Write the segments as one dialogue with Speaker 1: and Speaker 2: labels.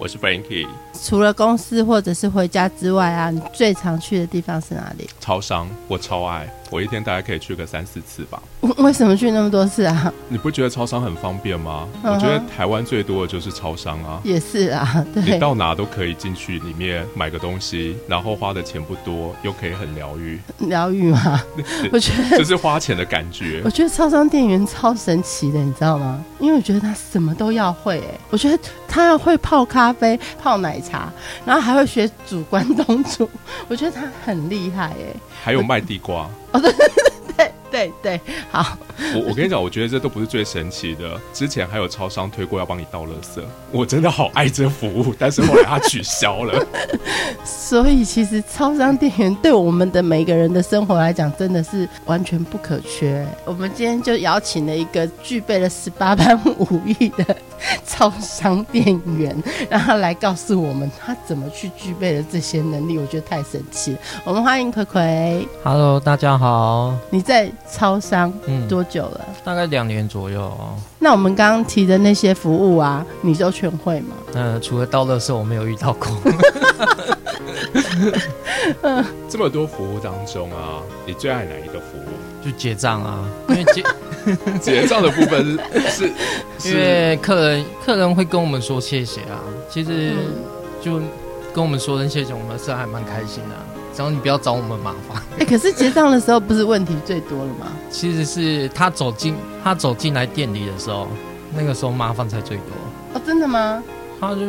Speaker 1: 我是 Frankie，
Speaker 2: 除了公司或者是回家之外啊，你最常去的地方是哪里？
Speaker 1: 超商我超爱，我一天大概可以去个三四次吧。
Speaker 2: 为什么去那么多次啊？
Speaker 1: 你不觉得超商很方便吗？我觉得台湾最多的就是超商啊。
Speaker 2: 也是啊，对，
Speaker 1: 你到哪都可以进去里面买个东西，然后花的钱不多，又可以很疗愈，
Speaker 2: 疗愈吗。我觉得
Speaker 1: 就是花钱的感觉
Speaker 2: 我。觉得超商店员超神奇的，你知道吗？因为我觉得他什么都要会、欸，我觉得他要会泡咖啡、泡奶茶，然后还会学煮关东煮，我觉得他很厉害、欸，
Speaker 1: 还有卖地瓜，
Speaker 2: 对对对，好，
Speaker 1: 我我跟你讲，我觉得这都不是最神奇的。之前还有超商推过要帮你倒垃圾，我真的好爱这服务，但是后来它取消了。
Speaker 2: 所以其实超商店员对我们的每个人的生活来讲，真的是完全不可缺。我们今天就邀请了一个具备了十八 般武艺的超商店员，让他来告诉我们他怎么去具备了这些能力，我觉得太神奇了。我们欢迎葵葵
Speaker 3: ，Hello，大家好。
Speaker 2: 你在超商
Speaker 3: 嗯，
Speaker 2: 多久了？
Speaker 3: 大概两年左右哦。
Speaker 2: 那我们刚刚提的那些服务啊，你都全会吗？
Speaker 3: 那除了倒垃圾，我没有遇到过。
Speaker 1: 这么多服务当中啊，你最爱哪一个服务？
Speaker 3: 就结账啊，因为结，
Speaker 1: 结账的部分是
Speaker 3: 因
Speaker 1: 是
Speaker 3: 为客人客人会跟我们说谢谢啊，其实
Speaker 2: 嗯
Speaker 3: 就跟我们说声谢谢，我们是还蛮开心的啊、只要你不要找我们麻烦。
Speaker 2: 哎、可是结账的时候不是问题最多了吗？
Speaker 3: 其实是他走进他走进来店里的时候，那个时候麻烦才最多。
Speaker 2: 哦，真的吗？
Speaker 3: 他就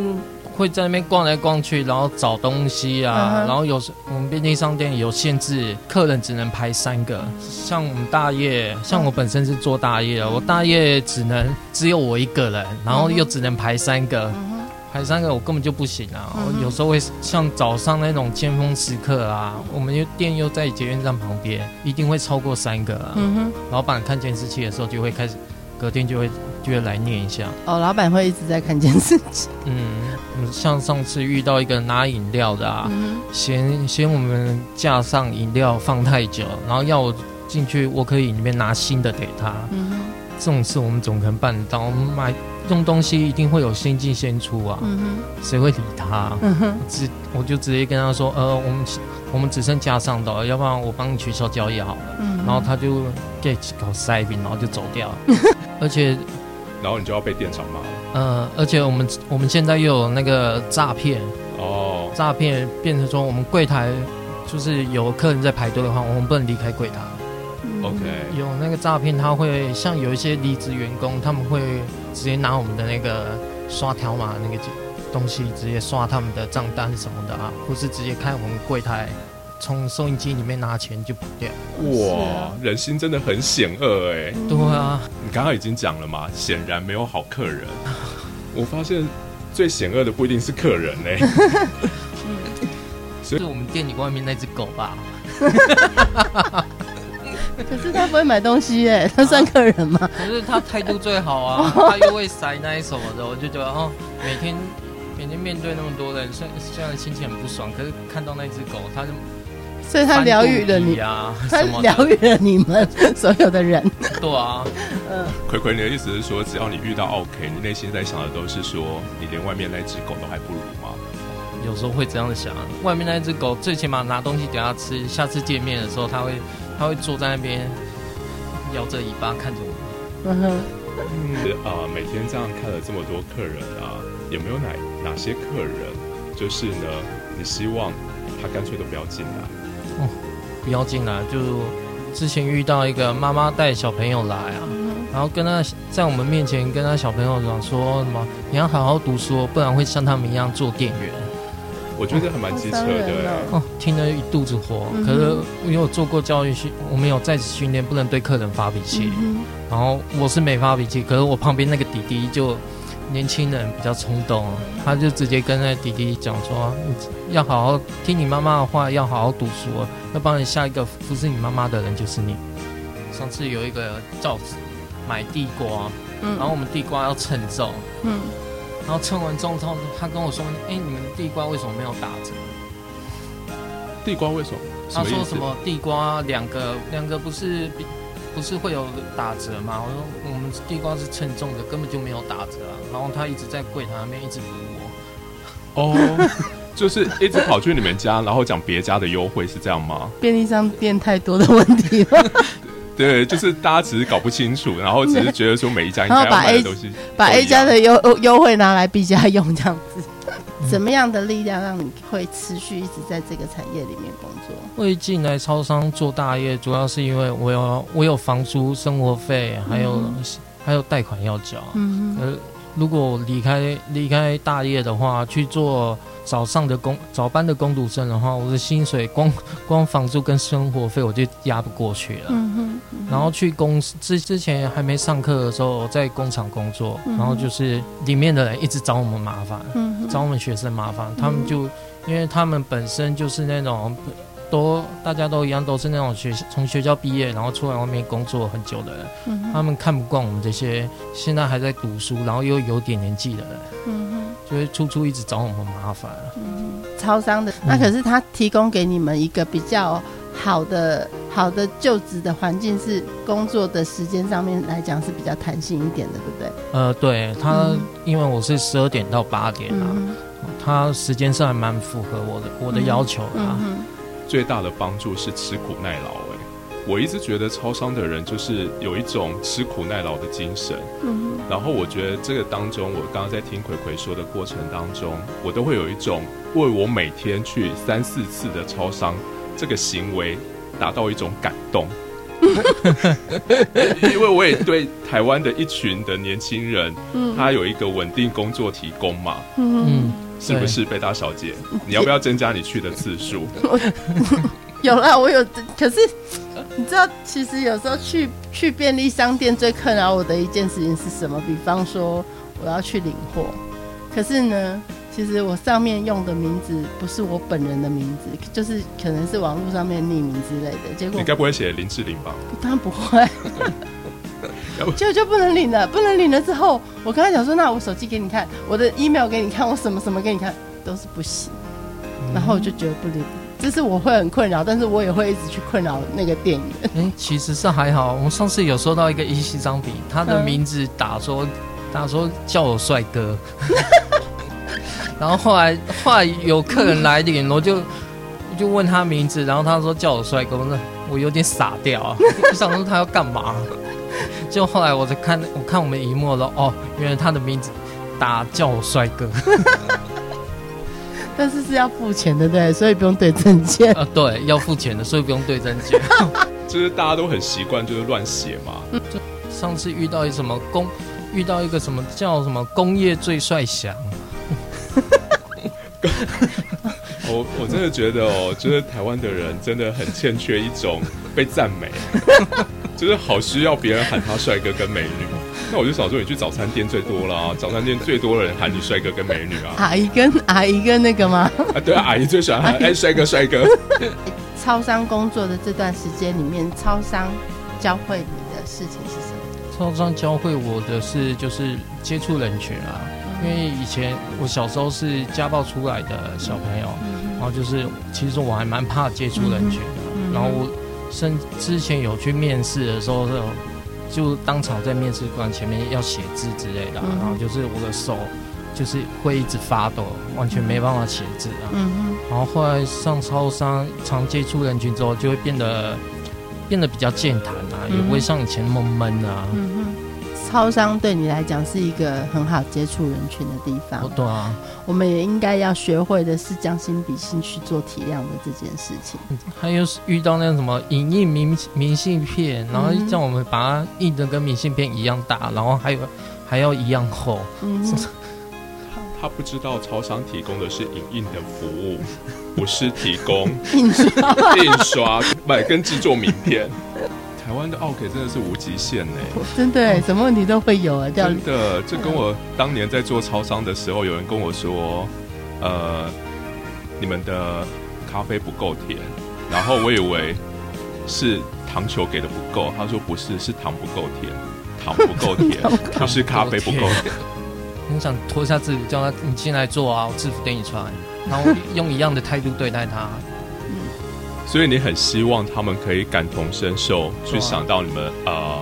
Speaker 3: 会在那边逛来逛去，然后找东西啊，然后有时我们便利商店有限制，客人只能排三个。像我们大业，像我本身是做大业的，我大业只能只有我一个人，然后又只能排三个，排三个我根本就不行啊！
Speaker 2: 嗯
Speaker 3: 我有时候会像早上那种尖峰时刻啊，我们又店又在捷运站旁边，一定会超过三个啊。
Speaker 2: 嗯哼，
Speaker 3: 老板看监视器的时候就会开始，隔天就会就会来念一下。
Speaker 2: 哦，老板会一直在看监视器。
Speaker 3: 嗯，嗯像上次遇到一个拿饮料的啊，
Speaker 2: 嗯
Speaker 3: 嫌嫌我们架上饮料放太久，然后要我进去我可以里面拿新的给他。
Speaker 2: 嗯
Speaker 3: 这种事我们总可能办得到，我们买用东西一定会有先进先出啊，
Speaker 2: 嗯
Speaker 3: 谁会理他？
Speaker 2: 嗯哼，
Speaker 3: 直我就直接跟他说，呃，我们我们只剩加上的，要不然我帮你取消交易好了。
Speaker 2: 嗯，
Speaker 3: 然后他就给搞塞饼，然后就走掉了。而且
Speaker 1: 然后你就要被店长骂了。
Speaker 3: 呃，而且我们我们现在又有那个诈骗，
Speaker 1: 哦，
Speaker 3: 诈骗变成说我们柜台就是有客人在排队的话，我们不能离开柜台。
Speaker 2: 嗯
Speaker 1: OK
Speaker 3: 有那个诈骗，他会像有一些离职员工，他们会直接拿我们的那个刷条码那个东西，直接刷他们的账单什么的啊，或是直接开我们柜台。从收银机里面拿钱就跑掉。
Speaker 1: 哇
Speaker 2: 啊，
Speaker 1: 人心真的很险恶哎！
Speaker 3: 对啊，
Speaker 1: 你刚刚已经讲了嘛，显然没有好客人。我发现最险恶的不一定是客人哎，
Speaker 3: 是我们店里外面那只狗吧？
Speaker 2: 可是他不会买东西耶，他算客人吗？
Speaker 3: 可是他态度最好啊，他又会塞奶什么的，我就觉得哦，每天每天面对那么多人，虽虽然心情很不爽，可是看到那只狗，他就
Speaker 2: 所以他疗愈了你，
Speaker 3: 啊，
Speaker 2: 他
Speaker 3: 什么的，
Speaker 2: 疗愈了你们所有的人。
Speaker 3: 对啊，
Speaker 2: 嗯，
Speaker 1: 葵葵，你的意思是说，只要你遇到 OK，你内心在想的都是说，你连外面那只狗都还不如吗？
Speaker 3: 有时候会这样想。外面那只狗最起码拿东西给它吃，下次见面的时候，它会它会坐在那边摇着尾巴看着我。
Speaker 2: 嗯哼，
Speaker 1: 是啊、每天这样看了这么多客人啊，有没有哪哪些客人，就是呢，你希望他干脆都不要进来？
Speaker 3: 哦不要进来，就之前遇到一个妈妈带小朋友来啊，然后跟他在我们面前跟他小朋友讲说什么，你要好好读书哦，不然会像他们一样做店员。
Speaker 1: 我觉得还蛮机车的、
Speaker 2: 人哦
Speaker 1: 欸。
Speaker 3: 哦，听得一肚子火。
Speaker 2: 嗯
Speaker 3: 可是因为我做过教育训，我们有在职训练，不能对客人发脾气。
Speaker 2: 嗯
Speaker 3: 然后我是没发脾气，可是我旁边那个弟弟就年轻人比较冲动，他就直接跟那弟弟讲说，你要好好听你妈妈的话，要好好读书哦，要不然下一个服侍你妈妈的人就是你。上次有一个照买地瓜，
Speaker 2: 嗯
Speaker 3: 然后我们地瓜要称重，
Speaker 2: 嗯，
Speaker 3: 然后称完重之后，他跟我说：“哎、你们地瓜为什么没有打折？”
Speaker 1: 地瓜为什么？
Speaker 3: 他说什么地瓜两个两个不是不是会有打折吗？我说我们地瓜是称重的，根本就没有打折啊。然后他一直在柜台那边一直堵我，
Speaker 1: 哦，就是一直跑去你们家，然后讲别家的优惠，是这样吗？
Speaker 2: 便利商店太多的问题了，
Speaker 1: 对，就是大家只是搞不清楚，然后只是觉得说每一家应 该买的
Speaker 2: A-
Speaker 1: 东西，
Speaker 2: 把 A 家的优优惠拿来 B 家用，这样子。怎么样的力量让你会持续一直在这个产业里面工作？
Speaker 3: 会进来超商做大业，主要是因为我有我有房租、生活费，还有、还有贷款要交。
Speaker 2: 嗯
Speaker 3: 呃，如果我离开离开大业的话，去做早上的工早班的工读生的话，我的薪水光光房租跟生活费我就压不过去了。然后去公司之之前还没上课的时候，在工厂工作，
Speaker 2: 嗯
Speaker 3: 然后就是里面的人一直找我们麻烦，
Speaker 2: 嗯，
Speaker 3: 找我们学生麻烦，他们就因为他们本身就是那种都大家都一样，都是那种学从学校毕业，然后出来外面工作很久的人，
Speaker 2: 嗯，
Speaker 3: 他们看不惯我们这些现在还在读书，然后又有点年纪的人，
Speaker 2: 嗯哼。
Speaker 3: 就会处处一直找我们麻烦。
Speaker 2: 嗯超商的，那可是他提供给你们一个比较好的、好的就职的环境，是工作的时间上面来讲是比较弹性一点的，对不对？
Speaker 3: 呃，对他，
Speaker 2: 嗯
Speaker 3: 因为我是十二点到八点啊，
Speaker 2: 嗯
Speaker 3: 他时间上还蛮符合我的我的要求啊。
Speaker 2: 嗯
Speaker 1: 最大的帮助是吃苦耐劳。哎，我一直觉得超商的人就是有一种吃苦耐劳的精神。
Speaker 2: 嗯
Speaker 1: 然后我觉得这个当中，我刚刚在听葵葵说的过程当中，我都会有一种为我每天去三四次的超商这个行为达到一种感动。因为我也对台湾的一群的年轻人，
Speaker 2: 嗯
Speaker 1: 他有一个稳定工作提供嘛，
Speaker 2: 嗯
Speaker 3: 嗯，
Speaker 1: 是不是，贝大小姐？你要不要增加你去的次数？
Speaker 2: 有啦，我有，可是你知道，其实有时候去去便利商店最困扰我的一件事情是什么？比方说我要去领货，可是呢，其实我上面用的名字不是我本人的名字，就是可能是网络上面匿名之类的，结果
Speaker 1: 你该不会写林志玲吧？
Speaker 2: 当然不会，结果就不能领了。不能领了之后，我跟他讲说，那我手机给你看，我的 email 给你看，我什么什么给你看，都是不行。然后我就觉得不领，这是我会很困扰，但是我也会一直去困扰那个店员。
Speaker 3: 哎、其实是还好。我们上次有收到一个一西张笔，他的
Speaker 2: 嗯
Speaker 3: 名字打说、打说叫我帅哥，然后后来后来有客人来领，我就我就问他名字，然后他说叫我帅哥，那我有点傻掉啊，我想说他要干嘛？就后来我在看我看我们一幕了，哦，原来他的名字打叫我帅哥，
Speaker 2: 但是是要付钱的，对，所以不用对证件。
Speaker 3: 呃，对，要付钱的，所以不用对证件。
Speaker 1: 就是大家都很习惯，就是乱写嘛。
Speaker 3: 上次遇到一什么工，遇到一个什么叫什么工业最帅翔，
Speaker 1: 我我真的觉得哦，就是台湾的人真的很欠缺一种被赞美，就是好需要别人喊他帅哥跟美女。那我就想说，你去早餐店最多了啊，早餐店最多的人喊你帅哥跟美女啊。
Speaker 2: 阿姨跟阿姨跟那个吗？
Speaker 1: 啊，对啊，阿姨最喜欢喊哎帅哥帅哥。
Speaker 2: 超商工作的这段时间里面，超商教会你的事情是什么？
Speaker 3: 超商教会我的是就是接触人群啊，因为以前我小时候是家暴出来的小朋友，然后就是其实我还蛮怕接触人群的，
Speaker 2: 嗯
Speaker 3: 然后我甚之前有去面试的时候，就当场在面试官前面要写字之类的然后就是我的手就是会一直发抖，完全没办法写字啊。
Speaker 2: 嗯
Speaker 3: 然后后来上超商常接触人群之后，就会变得变得比较健谈啊，也不会像以前那么闷啊。
Speaker 2: 超商对你来讲是一个很好接触人群的地方
Speaker 3: 哦，。对啊，
Speaker 2: 我们也应该要学会的是将心比心去做体谅的这件事情。
Speaker 3: 还有遇到那种什么影印明明信片，然后
Speaker 2: 嗯
Speaker 3: 叫我们把它印的跟明信片一样大，然后还有还要一样厚。
Speaker 2: 嗯，
Speaker 1: 他不知道超商提供的是影印的服务，不是提供
Speaker 2: 印刷
Speaker 1: 印刷、买跟制作名片。台湾的 OK 真的是无极限呢。
Speaker 2: 真的耶什么问题都会有啊，掉
Speaker 1: 真的，这跟我当年在做超商的时候，有人跟我说，呃，你们的咖啡不够甜，然后我以为是糖球给的不够，他说不是，是糖不够甜，糖不够甜，不是咖啡不够甜。
Speaker 3: 你想脱下制服叫他你进来做啊，我制服给你穿，然后用一样的态度对待他。
Speaker 1: 所以你很希望他们可以感同身受，去想到你们呃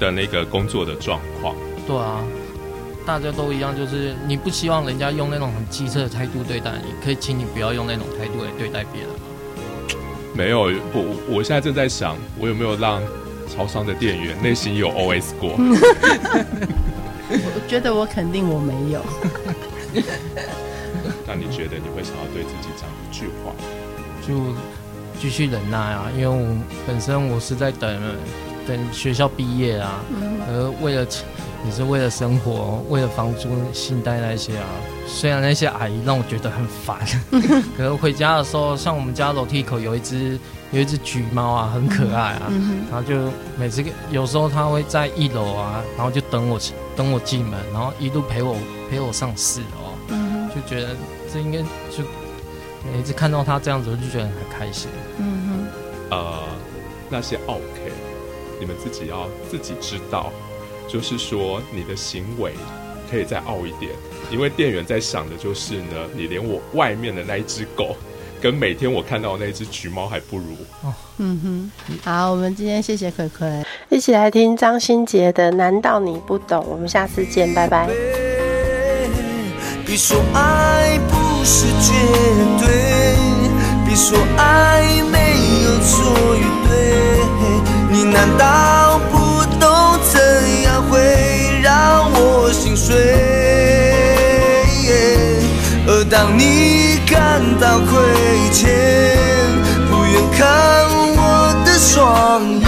Speaker 1: 的那个工作的状况。
Speaker 3: 对啊，大家都一样，就是你不希望人家用那种很机车的态度对待你，可以请你不要用那种态度来对待别人吗？
Speaker 1: 没有，我我现在正在想，我有没有让超商的店员内心有 OS 过？
Speaker 4: 我觉得我肯定我没有。
Speaker 1: 那你觉得你会想要对自己讲一句话？
Speaker 3: 就继续忍耐啊，因为我本身我是在等等学校毕业啊，而为了也是为了生活，为了房租、信贷那些啊。虽然那些阿姨让我觉得很烦，可是回家的时候，像我们家楼梯口有一只有一只橘猫啊，很可爱啊，然后就每次有时候它会在一楼啊，然后就等我等我进门，然后一路陪我陪我上四楼，就觉得这应该就每次看到他这样子，我就觉得很开心。嗯
Speaker 1: 哼，呃，那些 OK，你们自己要自己知道，就是说你的行为。可以再傲一点，因为店员在想的就是呢，你连我外面的那一只狗，跟每天我看到的那只橘猫还不如。
Speaker 4: 哦嗯哼，好，我们今天谢谢葵葵，一起来听张新杰的《难道你不懂》，我们下次见，拜拜。别说爱不是绝对，别说爱没有错与对，你难道不懂怎样会让我心碎？而当你感到亏欠，不愿看我的双眼，